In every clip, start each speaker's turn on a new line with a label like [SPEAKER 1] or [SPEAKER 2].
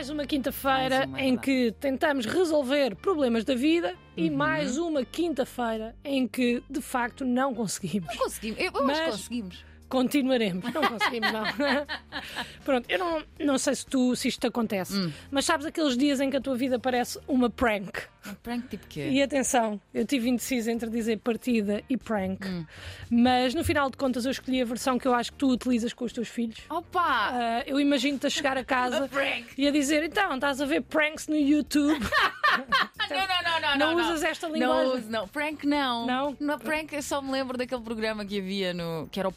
[SPEAKER 1] Mais uma quinta-feira
[SPEAKER 2] é
[SPEAKER 1] em que tentamos resolver problemas da vida e
[SPEAKER 2] Uhum.
[SPEAKER 1] mais uma quinta-feira em que de facto não conseguimos.
[SPEAKER 2] Não conseguimos. Eu, eu
[SPEAKER 1] Mas-
[SPEAKER 2] conseguimos.
[SPEAKER 1] Continuaremos, não conseguimos, não. Pronto, eu não, não sei se, tu, se isto te acontece,
[SPEAKER 2] Hum.
[SPEAKER 1] mas sabes aqueles dias em que a tua vida parece uma prank?
[SPEAKER 2] Um prank tipo quê?
[SPEAKER 1] E atenção, eu tive indecisa entre dizer partida e prank,
[SPEAKER 2] Hum.
[SPEAKER 1] mas no final de contas eu escolhi a versão que eu acho que tu utilizas com os teus filhos.
[SPEAKER 2] Opa!
[SPEAKER 1] Ah, eu imagino-te a chegar a casa e a dizer: então, estás a ver pranks no YouTube?
[SPEAKER 2] Não, não, não, não,
[SPEAKER 1] Não
[SPEAKER 2] não.
[SPEAKER 1] usas esta
[SPEAKER 2] Não
[SPEAKER 1] linguagem?
[SPEAKER 2] uso, não. Prank não.
[SPEAKER 1] Não?
[SPEAKER 2] prank eu só me lembro daquele programa que havia no. que era o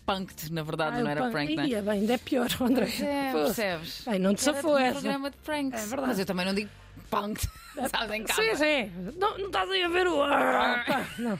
[SPEAKER 2] Na verdade,
[SPEAKER 1] Ah,
[SPEAKER 2] não era prank, não é?
[SPEAKER 1] Bem, ainda é pior, André.
[SPEAKER 2] É, percebes?
[SPEAKER 1] Bem, não te safou
[SPEAKER 2] um
[SPEAKER 1] essa.
[SPEAKER 2] programa de pranks.
[SPEAKER 1] É verdade.
[SPEAKER 2] Mas eu também não digo punked. Sabes, em casa.
[SPEAKER 1] Sim, sim. Não, não estás aí a ver o. Ah, pá, não.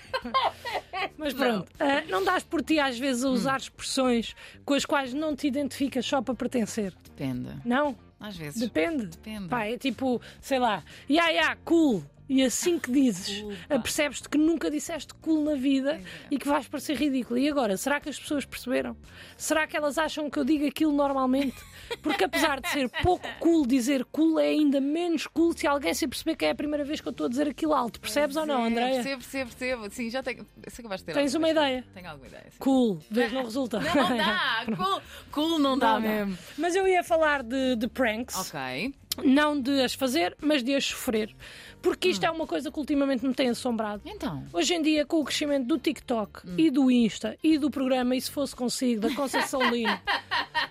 [SPEAKER 1] Mas pronto, ah, não dás por ti às vezes a
[SPEAKER 2] Hum.
[SPEAKER 1] usar expressões com as quais não te identificas só para pertencer?
[SPEAKER 2] Depende.
[SPEAKER 1] Não?
[SPEAKER 2] Às vezes.
[SPEAKER 1] Depende.
[SPEAKER 2] Depende.
[SPEAKER 1] Pá, é tipo, sei lá, ya, ya, cool. E assim que dizes, apercebes-te que nunca disseste cool na vida
[SPEAKER 2] é.
[SPEAKER 1] e que vais parecer ridículo. E agora, será que as pessoas perceberam? Será que elas acham que eu digo aquilo normalmente? Porque apesar de ser pouco cool dizer cool, é ainda menos cool se alguém se perceber que é a primeira vez que eu estou a dizer aquilo alto. Percebes ou não, Andréia?
[SPEAKER 2] Percebo, percebo, percebo. Sim, já tenho. Sei que vais ter.
[SPEAKER 1] Tens
[SPEAKER 2] alguma
[SPEAKER 1] uma
[SPEAKER 2] ideia. Tenho alguma ideia. sim.
[SPEAKER 1] Cool, vês, não resulta.
[SPEAKER 2] Não, não dá. Cool, cool não dá
[SPEAKER 1] Não dá.
[SPEAKER 2] mesmo.
[SPEAKER 1] Mas eu ia falar de, de pranks.
[SPEAKER 2] Ok.
[SPEAKER 1] Não de as fazer, mas de as sofrer. Porque isto é uma coisa que ultimamente me tem assombrado.
[SPEAKER 2] Então.
[SPEAKER 1] Hoje em dia, com o crescimento do TikTok e do Insta e do programa E Se Fosse Consigo, da Conceição Lino,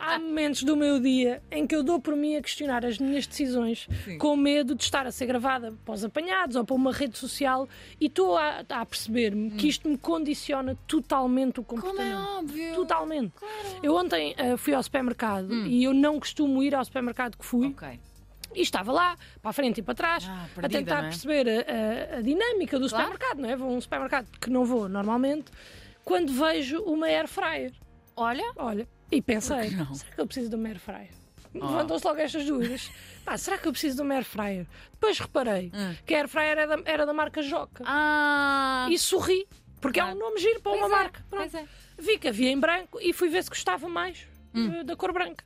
[SPEAKER 1] há momentos do meu dia em que eu dou por mim a questionar as minhas decisões
[SPEAKER 2] Sim.
[SPEAKER 1] com medo de estar a ser gravada para os apanhados ou para uma rede social e estou a, a perceber-me que isto me condiciona totalmente o
[SPEAKER 2] Como
[SPEAKER 1] comportamento.
[SPEAKER 2] é óbvio.
[SPEAKER 1] Totalmente. Eu ontem eh, fui ao supermercado e eu não costumo ir ao supermercado que fui.
[SPEAKER 2] Ok.
[SPEAKER 1] E estava lá, para a frente e para trás,
[SPEAKER 2] Ah,
[SPEAKER 1] a tentar
[SPEAKER 2] é?
[SPEAKER 1] perceber a, a- a dinâmica do
[SPEAKER 2] Claro.
[SPEAKER 1] supermercado, não é? Vou a um supermercado que não vou normalmente, quando vejo uma air fryer.
[SPEAKER 2] Olha.
[SPEAKER 1] Olha, e pensei, será que eu preciso de uma air fryer?
[SPEAKER 2] Oh.
[SPEAKER 1] Levantam-se logo estas dúvidas. Pá, será que eu preciso de uma air fryer? Depois reparei
[SPEAKER 2] Hum.
[SPEAKER 1] que a air fryer era da, era da marca Joca.
[SPEAKER 2] Ah.
[SPEAKER 1] E sorri, porque é
[SPEAKER 2] Claro.
[SPEAKER 1] um nome giro para
[SPEAKER 2] Pois
[SPEAKER 1] uma
[SPEAKER 2] é,
[SPEAKER 1] marca. Pronto.
[SPEAKER 2] pois é.
[SPEAKER 1] Vi que havia em branco e fui ver se gostava mais eh, da cor branca.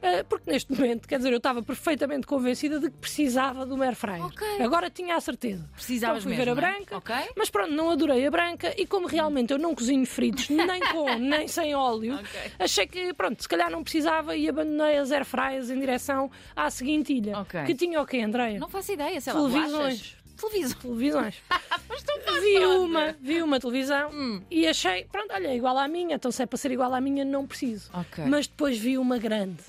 [SPEAKER 1] Eh, porque neste momento, quer dizer, eu estava perfeitamente convencida de que precisava do air fryer.
[SPEAKER 2] Ok.
[SPEAKER 1] Agora tinha a certeza.
[SPEAKER 2] Precisavas
[SPEAKER 1] então
[SPEAKER 2] mesmo,
[SPEAKER 1] ver a
[SPEAKER 2] é?
[SPEAKER 1] branca,
[SPEAKER 2] Ok.
[SPEAKER 1] mas pronto, não adorei a branca e como realmente eu não cozinho fritos, nem com, nem sem óleo,
[SPEAKER 2] Ok.
[SPEAKER 1] achei que, pronto, se calhar não precisava e abandonei as air fryers em direção à seguinte ilha. Que tinha o quê, Andréia?
[SPEAKER 2] Não faço ideia, sei lá.
[SPEAKER 1] Televisões.
[SPEAKER 2] Bolachas? Televisões. Tu fazes
[SPEAKER 1] Vi uma, vi uma televisão
[SPEAKER 2] Hum.
[SPEAKER 1] e achei, pronto, olha, é igual à minha, então se é para ser igual à minha, não preciso.
[SPEAKER 2] Ok.
[SPEAKER 1] Mas depois vi uma grande,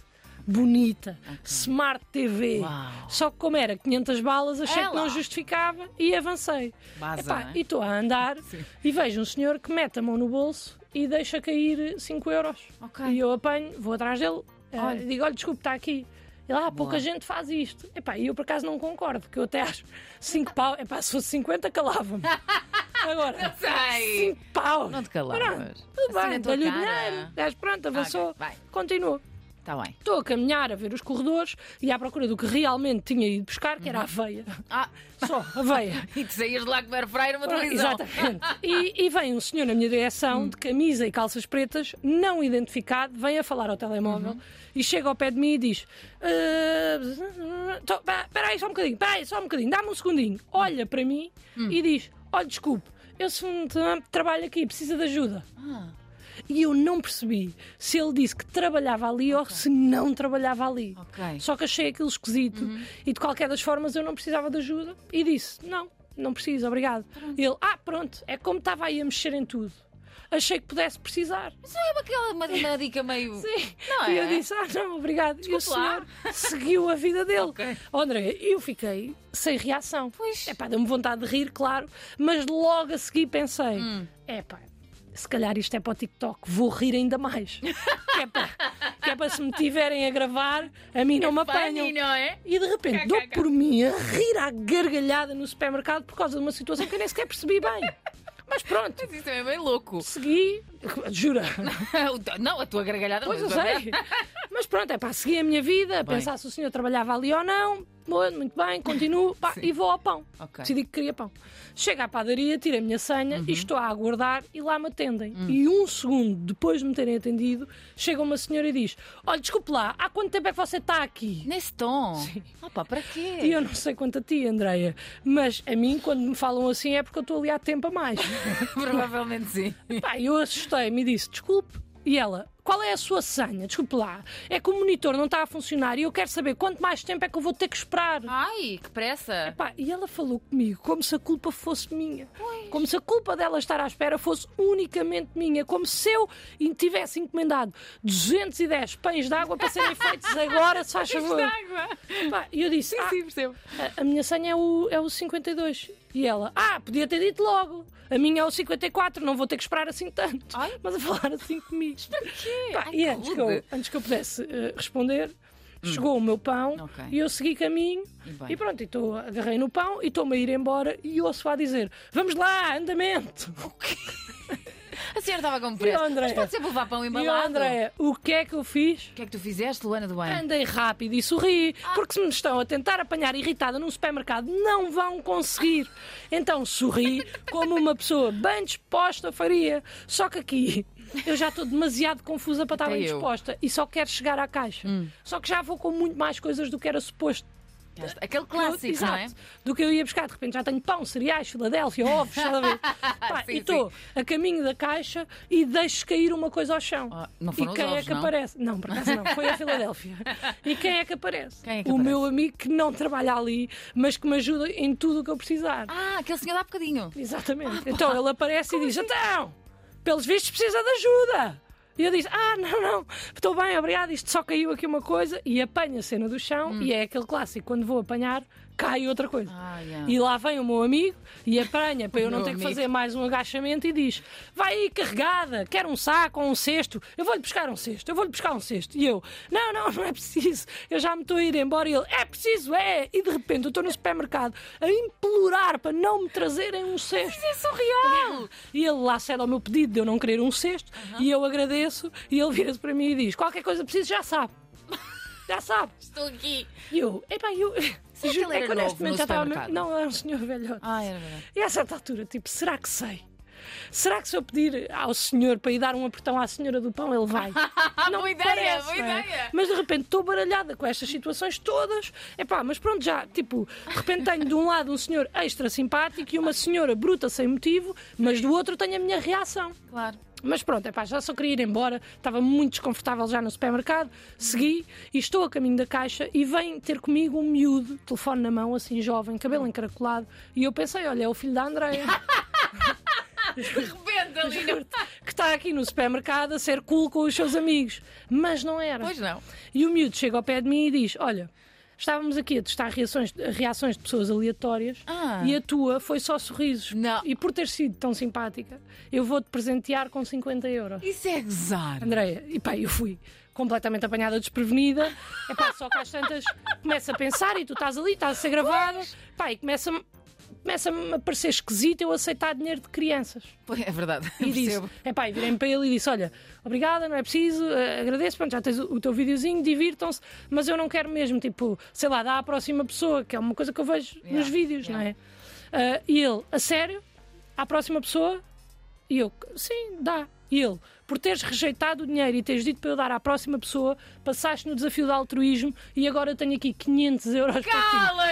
[SPEAKER 1] bonita, Smart TV.
[SPEAKER 2] Uau.
[SPEAKER 1] Só que como era 500 balas, achei
[SPEAKER 2] É
[SPEAKER 1] que não justificava e avancei.
[SPEAKER 2] Baza,
[SPEAKER 1] Epá,
[SPEAKER 2] é?
[SPEAKER 1] e estou a andar
[SPEAKER 2] Sim.
[SPEAKER 1] e vejo um senhor que mete a mão no bolso e deixa cair 5 euros.
[SPEAKER 2] Ok.
[SPEAKER 1] E eu apanho, vou atrás dele, eh,
[SPEAKER 2] Olha.
[SPEAKER 1] digo, olha, desculpe, está aqui. E lá, pouca
[SPEAKER 2] Boa.
[SPEAKER 1] gente faz isto. Epá, e eu por acaso não concordo, porque eu até acho 5 pau, epá, se fosse 50 calava-me. Agora,
[SPEAKER 2] Sei.
[SPEAKER 1] 5 pau.
[SPEAKER 2] Não te calavas.
[SPEAKER 1] Pronto, Tudo
[SPEAKER 2] Assim
[SPEAKER 1] bem, dá-lhe o dinheiro, pronto, avançou,
[SPEAKER 2] vai.
[SPEAKER 1] continuou.
[SPEAKER 2] Está bem.
[SPEAKER 1] Estou a caminhar a ver os corredores e à procura do que realmente tinha ido buscar, que era aveia.
[SPEAKER 2] Ah,
[SPEAKER 1] Só, aveia.
[SPEAKER 2] e tu saías de lá com o airfryer uma televisão.
[SPEAKER 1] Exatamente. E, e vem um senhor na minha direção, de camisa e calças pretas, não identificado, vem a falar ao telemóvel e chega ao pé de mim e diz: "Ah, tô- pá, Espera aí só um bocadinho, espera aí só um bocadinho, dá-me um segundinho. Olha para mim e diz: Olha, desculpe, eu sou um trabalho aqui, precisa de ajuda.
[SPEAKER 2] Ah,
[SPEAKER 1] E eu não percebi se ele disse que trabalhava ali ou se não trabalhava ali.
[SPEAKER 2] ok.
[SPEAKER 1] Só que achei aquilo esquisito e de qualquer das formas eu não precisava de ajuda e disse: Não, não preciso, obrigado. E ele: Ah, pronto, é como estava aí a mexer em tudo. Achei que pudesse precisar.
[SPEAKER 2] Mas é aquela uma, uma dica meio.
[SPEAKER 1] Sim.
[SPEAKER 2] Não
[SPEAKER 1] E
[SPEAKER 2] é?
[SPEAKER 1] eu disse: Ah, não, obrigado. e o
[SPEAKER 2] Desculpe lá.
[SPEAKER 1] senhor seguiu a vida dele.
[SPEAKER 2] Ok.
[SPEAKER 1] Oh, André, eu fiquei sem reação.
[SPEAKER 2] Pois.
[SPEAKER 1] É pá, deu-me vontade de rir, claro, mas logo a seguir pensei:
[SPEAKER 2] Hum.
[SPEAKER 1] É pá. Se calhar isto é para o TikTok, vou rir ainda mais. que, é para, que é para se me tiverem a gravar, a mim não me apanham.
[SPEAKER 2] Funny, não é?
[SPEAKER 1] E de repente dou
[SPEAKER 2] KKK.
[SPEAKER 1] por mim a rir à gargalhada no supermercado por causa de uma situação que eu nem sequer percebi bem. Mas pronto,
[SPEAKER 2] Mas isso também é bem louco.
[SPEAKER 1] segui. Jura?
[SPEAKER 2] Não, a tua gargalhada
[SPEAKER 1] Pois eu
[SPEAKER 2] mas-
[SPEAKER 1] sei. Mas pronto, é pá, segui a minha vida,
[SPEAKER 2] Bem.
[SPEAKER 1] pensar se o senhor trabalhava ali ou não. Muito bem, continuo pá, e vou ao pão.
[SPEAKER 2] Ok.
[SPEAKER 1] Decidi que queria pão. Chego à padaria, tiro a minha senha
[SPEAKER 2] Uhum.
[SPEAKER 1] e estou a aguardar e lá me atendem.
[SPEAKER 2] Hum.
[SPEAKER 1] E um segundo depois de me terem atendido, chega uma senhora e diz: Olha, desculpe lá, há quanto tempo é que você está aqui?
[SPEAKER 2] Nesse tom. Opa, para quê?
[SPEAKER 1] E eu não sei quanto a ti, Andreia, mas a mim, quando me falam assim, é porque eu estou ali há tempo a mais.
[SPEAKER 2] Provavelmente sim.
[SPEAKER 1] Pá, eu assustei-me e disse: Desculpe. E ela, qual é a sua senha? Desculpe lá. É que o monitor não está a funcionar e eu quero saber quanto mais tempo é que eu vou ter que esperar.
[SPEAKER 2] Ai, que pressa.
[SPEAKER 1] Pá, e ela falou comigo como se a culpa fosse minha. Como se a culpa dela estar à espera fosse unicamente minha. Como se eu tivesse encomendado 210 pães de água para serem feitos agora, se faz favor.
[SPEAKER 2] água.
[SPEAKER 1] Pá, E eu disse: "Ah,
[SPEAKER 2] Sim, percebo.
[SPEAKER 1] a, a minha senha é o, é o 52. E ela, ah, podia ter dito logo. A minha é o 54, não vou ter que esperar assim tanto.
[SPEAKER 2] Ai.
[SPEAKER 1] Mas a falar assim comigo.
[SPEAKER 2] quê?
[SPEAKER 1] Pá,
[SPEAKER 2] Ai,
[SPEAKER 1] e antes que, eu, antes que eu pudesse eh, responder, chegou o meu pão
[SPEAKER 2] Ok.
[SPEAKER 1] e eu segui caminho.
[SPEAKER 2] E.
[SPEAKER 1] E pronto, e tô, agarrei no pão e estou-me a ir embora e ouço a dizer: Vamos lá, andamento!
[SPEAKER 2] A senhora estava com
[SPEAKER 1] E
[SPEAKER 2] pressa.
[SPEAKER 1] o André?
[SPEAKER 2] Mas pode sempre levar pão
[SPEAKER 1] E
[SPEAKER 2] embalado.
[SPEAKER 1] André, o que é que eu fiz?
[SPEAKER 2] O que é que tu fizeste, Luana do Bem?
[SPEAKER 1] Andei rápido e sorri,
[SPEAKER 2] Ah.
[SPEAKER 1] porque se me estão a tentar apanhar irritada num supermercado, não vão conseguir. Então sorri como uma pessoa bem disposta faria. Só que aqui eu já estou demasiado confusa para estar bem.
[SPEAKER 2] Hum.
[SPEAKER 1] disposta e só quero chegar à caixa. Só que já vou com muito mais coisas do que era suposto.
[SPEAKER 2] Aquele clássico,
[SPEAKER 1] Exato.
[SPEAKER 2] não é?
[SPEAKER 1] Do que eu ia buscar. De repente já tenho pão, cereais, Filadélfia, ovos, ver? Pá,
[SPEAKER 2] Sim,
[SPEAKER 1] e estou a caminho da caixa e deixo cair uma coisa ao chão.
[SPEAKER 2] Ah, não
[SPEAKER 1] e
[SPEAKER 2] foram os
[SPEAKER 1] quem é
[SPEAKER 2] ovos,
[SPEAKER 1] que
[SPEAKER 2] não?
[SPEAKER 1] aparece? Não, por acaso não, foi a Filadélfia. E quem é que aparece?
[SPEAKER 2] É que
[SPEAKER 1] o
[SPEAKER 2] aparece?
[SPEAKER 1] meu amigo que não trabalha ali, mas que me ajuda em tudo o que eu precisar.
[SPEAKER 2] Ah, aquele senhor dá bocadinho.
[SPEAKER 1] Exatamente. Então ele aparece e diz: Então, pelos vistos precisa de ajuda. E eu disse: Ah, não, não, estou bem, obrigado. Isto só caiu aqui uma coisa. E apanho a cena do chão.
[SPEAKER 2] Hum.
[SPEAKER 1] E é aquele clássico: quando vou apanhar, cai outra coisa.
[SPEAKER 2] Ah, yeah.
[SPEAKER 1] E lá vem o meu amigo e apanha para eu não ter que
[SPEAKER 2] amigo.
[SPEAKER 1] fazer mais um agachamento e diz: Vai aí carregada, quer um saco ou um cesto? Eu vou-lhe buscar um cesto, eu vou-lhe buscar um cesto. E eu: Não, não, não é preciso, eu já me estou a ir embora. E ele: É preciso, é. E de repente eu estou no supermercado a implorar para não me trazerem um cesto.
[SPEAKER 2] É surreal.
[SPEAKER 1] E ele lá cede ao meu pedido de eu não querer um cesto e eu agradeço e ele vira-se para mim e diz: Qualquer coisa preciso, já sabe. Já sabe.
[SPEAKER 2] Estou aqui.
[SPEAKER 1] E eu, epá, eu. Juro,
[SPEAKER 2] ele
[SPEAKER 1] é
[SPEAKER 2] era
[SPEAKER 1] que
[SPEAKER 2] novo
[SPEAKER 1] honestamente
[SPEAKER 2] no
[SPEAKER 1] já estava.
[SPEAKER 2] supermercado?
[SPEAKER 1] Não, era um senhor velhote.
[SPEAKER 2] Ah, era verdade.
[SPEAKER 1] E a certa altura, tipo, será que sei? Será que se eu pedir ao senhor para ir dar um apertão à senhora do pão, ele vai? Não
[SPEAKER 2] Boa ideia,
[SPEAKER 1] parece,
[SPEAKER 2] boa
[SPEAKER 1] é?
[SPEAKER 2] ideia.
[SPEAKER 1] Mas de repente estou baralhada com estas situações todas. Epá, mas pronto, já, tipo, de repente tenho de um lado um senhor extra simpático e uma senhora bruta sem motivo, mas do outro tenho a minha reação.
[SPEAKER 2] Claro.
[SPEAKER 1] Mas pronto, epá, já só queria ir embora, estava muito desconfortável já no supermercado, segui e estou a caminho da caixa e vem ter comigo um miúdo, telefone na mão, assim jovem, cabelo encaracolado, e eu pensei, olha, é o filho da Andreia.
[SPEAKER 2] De repente ali.
[SPEAKER 1] que está aqui no supermercado a ser cool com os seus amigos. Mas não era.
[SPEAKER 2] Pois não.
[SPEAKER 1] E o miúdo chega ao pé de mim e diz: Olha, estávamos aqui a testar reações, reações de pessoas aleatórias
[SPEAKER 2] Ah.
[SPEAKER 1] e a tua foi só sorrisos.
[SPEAKER 2] Não.
[SPEAKER 1] E por ter sido tão simpática, eu vou-te presentear com 50 euros.
[SPEAKER 2] Isso é gozar.
[SPEAKER 1] Andréia, e pá, eu fui completamente apanhada desprevenida. É pá, só que às tantas começa a pensar e tu estás ali, estás a ser gravada, pá, e começa-me começa-me a parecer esquisito eu aceitar dinheiro de crianças.
[SPEAKER 2] Pois, É verdade.
[SPEAKER 1] E disse, é pá, virei-me para ele e disse: Olha, obrigada, não é preciso, eh, agradeço, pronto, já tens o, teu videozinho, divirtam-se, mas eu não quero mesmo, tipo, sei lá, dá à próxima pessoa, que é uma coisa que eu vejo
[SPEAKER 2] Yeah,
[SPEAKER 1] nos vídeos, não é? Ah, e ele, a sério, à próxima pessoa, e eu, sim, dá. E ele, por teres rejeitado o dinheiro e teres dito para eu dar à próxima pessoa, passaste no desafio de altruísmo e agora eu tenho aqui 500 euros para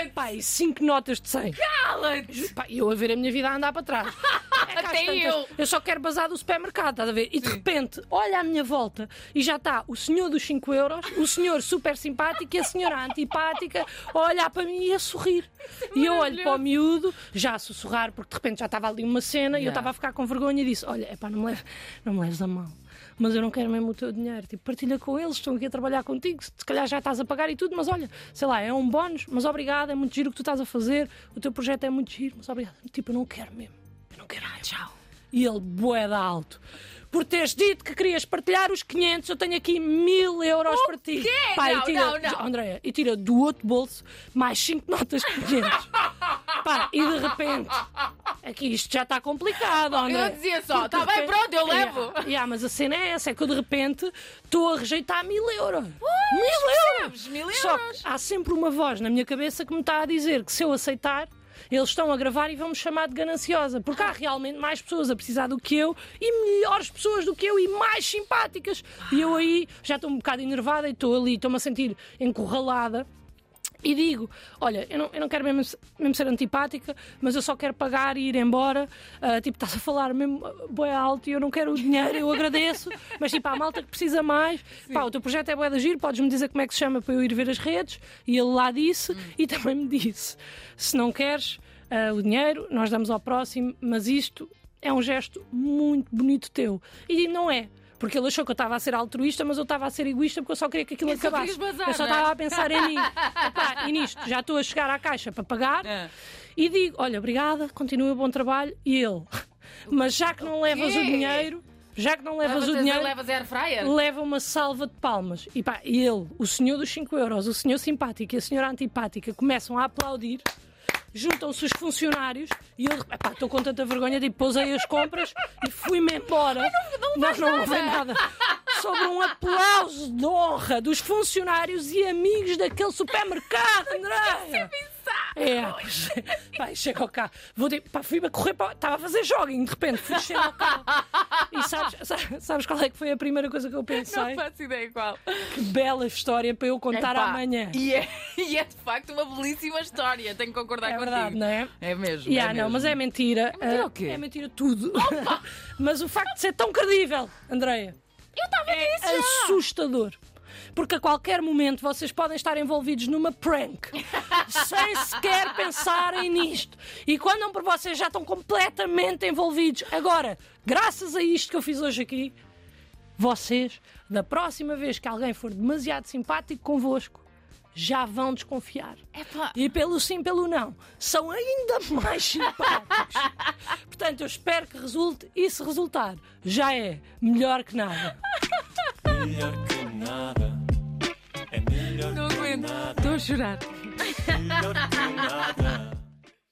[SPEAKER 1] ti. Pá, e 5 notas de 100.
[SPEAKER 2] Cala-te!
[SPEAKER 1] Pá, e eu a ver a minha vida a andar para trás. É
[SPEAKER 2] Até
[SPEAKER 1] tantas,
[SPEAKER 2] eu.
[SPEAKER 1] só quero bazar do supermercado, estás a ver? E de repente, olha à minha volta e já está o senhor dos 5 euros, o senhor super simpático e a senhora antipática a olhar para mim e a sorrir. E eu olho para o miúdo, já a sussurrar, porque de repente já estava ali uma cena e eu
[SPEAKER 2] Yeah.
[SPEAKER 1] estava a ficar com vergonha e disse: Olha, epá, não me leves, não me leves a mão. Mas eu não quero mesmo o teu dinheiro. Tipo, partilha com eles, estão aqui a trabalhar contigo. Se calhar já estás a pagar e tudo, mas olha, sei lá, é um bónus, mas obrigado, é muito giro o que tu estás a fazer. O teu projeto é muito giro, mas obrigado. Tipo, eu não quero mesmo. Eu não quero. Ah, tchau. E ele, boeda alto. Por teres dito que querias partilhar os 500, eu tenho aqui mil euros para ti.
[SPEAKER 2] quê?
[SPEAKER 1] E
[SPEAKER 2] Não,
[SPEAKER 1] tira,
[SPEAKER 2] não, não.
[SPEAKER 1] Andréia, e tira do outro bolso mais 5 notas de 500. Pá, e de repente, Aqui isto já está complicado, André.
[SPEAKER 2] Eu dizia só, tá
[SPEAKER 1] de
[SPEAKER 2] bem,
[SPEAKER 1] repente-
[SPEAKER 2] pronto, eu
[SPEAKER 1] Yeah,
[SPEAKER 2] levo.
[SPEAKER 1] yeah, mas a cena é essa, é que eu de repente estou a rejeitar mil euros. mil euros!
[SPEAKER 2] Mil
[SPEAKER 1] Só
[SPEAKER 2] euros.
[SPEAKER 1] que há sempre uma voz na minha cabeça que me está a dizer que se eu aceitar, eles estão a gravar e vão me chamar de gananciosa. Porque há realmente mais pessoas a precisar do que eu e melhores pessoas do que eu e mais simpáticas. E eu aí já estou um bocado enervada e estou ali, estou-me a sentir encurralada. E digo, olha, eu não, eu não quero mesmo, mesmo ser antipática, mas eu só quero pagar e ir embora. Ah, tipo, estás a falar mesmo boé alto e eu não quero o dinheiro, eu agradeço. Mas tipo, há malta que precisa mais. Pá, o teu projeto é boé de giro, podes-me dizer como é que se chama para eu ir ver as redes. E ele lá disse e também me disse, se não queres ah, o dinheiro, nós damos ao próximo, mas isto é um gesto muito bonito teu. E não é. Porque ele achou que eu estava a ser altruísta, mas eu estava a ser egoísta porque eu só queria que aquilo
[SPEAKER 2] só
[SPEAKER 1] acabasse.
[SPEAKER 2] bazar,
[SPEAKER 1] eu só
[SPEAKER 2] é?
[SPEAKER 1] estava a pensar em mim. Epá, e nisto, já estou a chegar à caixa para pagar
[SPEAKER 2] Ah.
[SPEAKER 1] e digo: olha, obrigada, continua bom trabalho. E ele, mas já que não levas o dinheiro, já que não levas
[SPEAKER 2] Levas,
[SPEAKER 1] o dinheiro,
[SPEAKER 2] levas
[SPEAKER 1] leva uma salva de palmas. E pá, ele, o senhor dos 5 euros, o senhor simpático e a senhora antipática começam a aplaudir. Juntam-se os funcionários e eu epá, estou com tanta vergonha, tipo, pousei as compras e fui-me embora. não, não, levei nada. Sobre um aplauso de honra dos funcionários e amigos daquele supermercado, André. É, pois, pá, chego ao carro. Vou, tipo, pá, fui a correr para. Estava a fazer jogging, de repente, fui chego ao carro. E sabes, sa- sabes qual é que foi a primeira coisa que eu
[SPEAKER 2] Não
[SPEAKER 1] pensei?
[SPEAKER 2] faço ideia qual.
[SPEAKER 1] Que bela história para eu contar
[SPEAKER 2] Epá,
[SPEAKER 1] amanhã.
[SPEAKER 2] E é, e é de facto uma belíssima história, tenho que concordar
[SPEAKER 1] É
[SPEAKER 2] contigo.
[SPEAKER 1] verdade, não é?
[SPEAKER 2] É mesmo.
[SPEAKER 1] Yeah,
[SPEAKER 2] é
[SPEAKER 1] não,
[SPEAKER 2] mesmo.
[SPEAKER 1] mas é mentira.
[SPEAKER 2] mentira
[SPEAKER 1] Ah,
[SPEAKER 2] o quê?
[SPEAKER 1] É mentira tudo. mas o facto de ser tão credível, Andreia,
[SPEAKER 2] Eu estava
[SPEAKER 1] é
[SPEAKER 2] nisso já.
[SPEAKER 1] assustador. Porque a qualquer momento vocês podem estar envolvidos numa prank sem sequer pensarem nisto. E quando não por vocês já estão completamente envolvidos. Agora, graças a isto que eu fiz hoje aqui, vocês, da próxima vez que alguém for demasiado simpático convosco, já vão desconfiar.
[SPEAKER 2] Epá,
[SPEAKER 1] E pelo sim, pelo não, são ainda mais simpáticos. Portanto, eu espero que resulte e se resultar, já é melhor que nada.
[SPEAKER 3] Melhor que nada. É melhor
[SPEAKER 2] não
[SPEAKER 3] que
[SPEAKER 2] aguento.
[SPEAKER 3] nada.
[SPEAKER 2] Estou a chorar.
[SPEAKER 3] Melhor que nada.